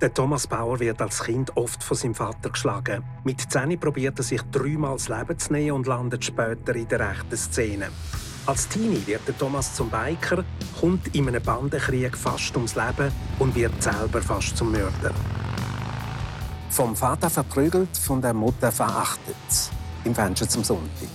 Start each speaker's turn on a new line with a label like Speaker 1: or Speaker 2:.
Speaker 1: Der Thomas Bauer wird als Kind oft von seinem Vater geschlagen. Mit 10 probiert er sich dreimal das Leben zu nehmen und landet später in der rechten Szene. Als Teenie wird der Thomas zum Biker, kommt in einem Bandenkrieg fast ums Leben und wird selber fast zum Mörder. Vom Vater verprügelt, von der Mutter verachtet. Im Fenster zum Sonntag.